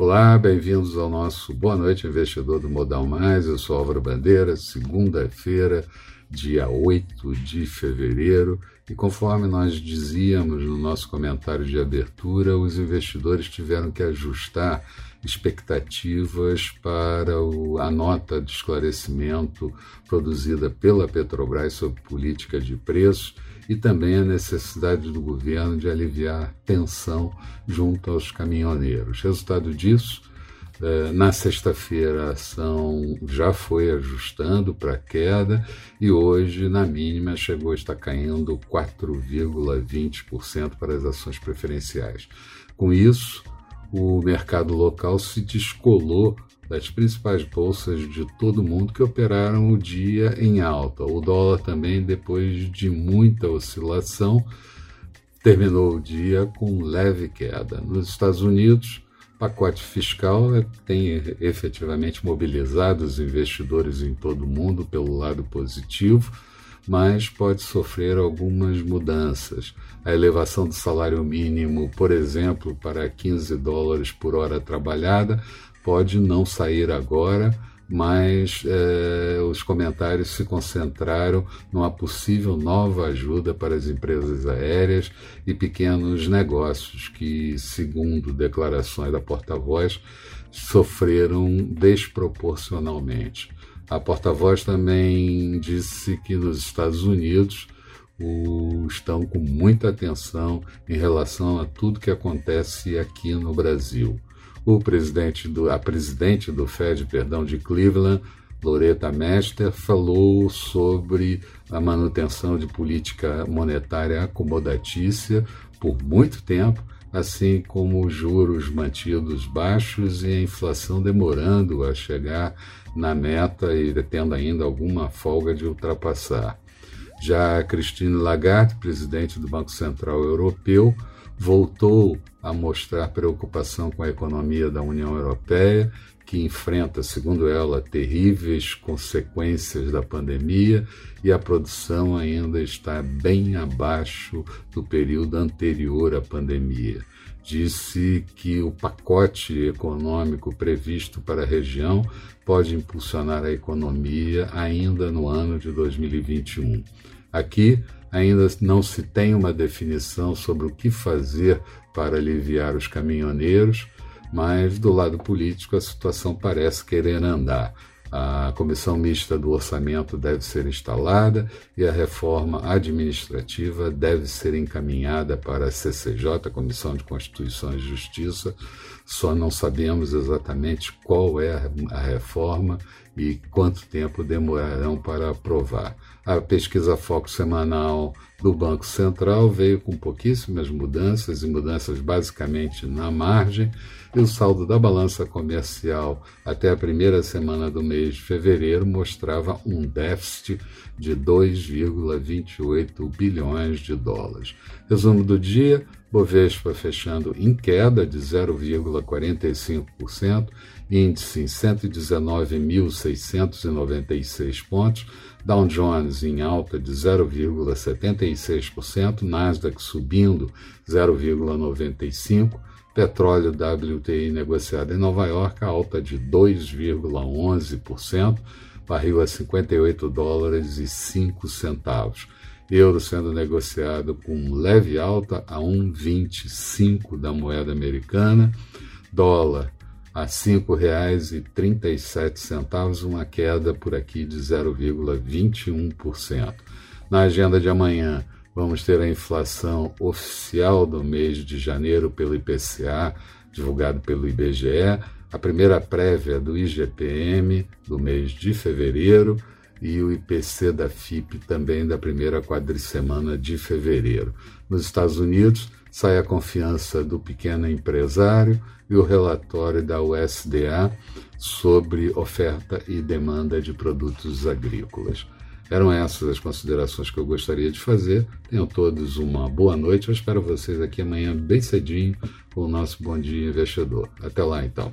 Olá, bem-vindos ao nosso Boa Noite Investidor do Modal Mais. Eu sou Álvaro Bandeira, segunda-feira, dia 8 de fevereiro. E conforme nós dizíamos no nosso comentário de abertura, os investidores tiveram que ajustar expectativas para o, a nota de esclarecimento produzida pela Petrobras sobre política de preços e também a necessidade do governo de aliviar tensão junto aos caminhoneiros. Resultado disso, na sexta-feira a ação já foi ajustando para queda e hoje, na mínima, chegou a estar caindo 4,20% para as ações preferenciais. Com isso, o mercado local se descolou das principais bolsas de todo mundo que operaram o dia em alta. O dólar também, depois de muita oscilação, terminou o dia com leve queda. Nos Estados Unidos, pacote fiscal tem efetivamente mobilizado os investidores em todo o mundo pelo lado positivo, mas pode sofrer algumas mudanças. A elevação do salário mínimo, por exemplo, para 15 dólares por hora trabalhada, pode não sair agora, mas eh, os comentários se concentraram numa possível nova ajuda para as empresas aéreas e pequenos negócios que, segundo declarações da porta-voz, sofreram desproporcionalmente. A porta-voz também disse que nos Estados Unidos o, estão com muita atenção em relação a tudo que acontece aqui no Brasil o presidente do, a presidente do Fed, perdão, de Cleveland, Loretta Mester, falou sobre a manutenção de política monetária acomodatícia por muito tempo, assim como os juros mantidos baixos e a inflação demorando a chegar na meta e tendo ainda alguma folga de ultrapassar. Já Christine Lagarde, presidente do Banco Central Europeu, voltou a mostrar preocupação com a economia da União Europeia, que enfrenta, segundo ela, terríveis consequências da pandemia e a produção ainda está bem abaixo do período anterior à pandemia. Disse que o pacote econômico previsto para a região pode impulsionar a economia ainda no ano de 2021. Aqui, ainda não se tem uma definição sobre o que fazer para aliviar os caminhoneiros, mas do lado político a situação parece querer andar. A comissão mista do orçamento deve ser instalada e a reforma administrativa deve ser encaminhada para a CCJ, Comissão de Constituição e Justiça. Só não sabemos exatamente qual é a reforma e quanto tempo demorarão para aprovar. A pesquisa Foco Semanal do Banco Central veio com pouquíssimas mudanças e mudanças basicamente na margem, e o saldo da balança comercial até a primeira semana do mês de fevereiro mostrava um déficit de 2,28 bilhões de dólares. Resumo do dia: Bovespa fechando em queda de 0,45%, índice em 119.696 pontos, Dow Jones em alta de 0,76%, Nasdaq subindo 0,95%, petróleo WTI negociado em Nova York alta de 2,11%, barril a 58 dólares e 5 centavos. Euro sendo negociado com leve alta a 1,25 da moeda americana, dólar a R$ 5,37, uma queda por aqui de 0,21%. Na agenda de amanhã, vamos ter a inflação oficial do mês de janeiro pelo IPCA, divulgado pelo IBGE, a primeira prévia do IGPM do mês de fevereiro, e o IPC da FIP também da primeira quadricemana de fevereiro. Nos Estados Unidos, sai a confiança do pequeno empresário e o relatório da USDA sobre oferta e demanda de produtos agrícolas. Eram essas as considerações que eu gostaria de fazer. Tenham todos uma boa noite. Eu espero vocês aqui amanhã bem cedinho com o nosso Bom Dia Investidor. Até lá, então.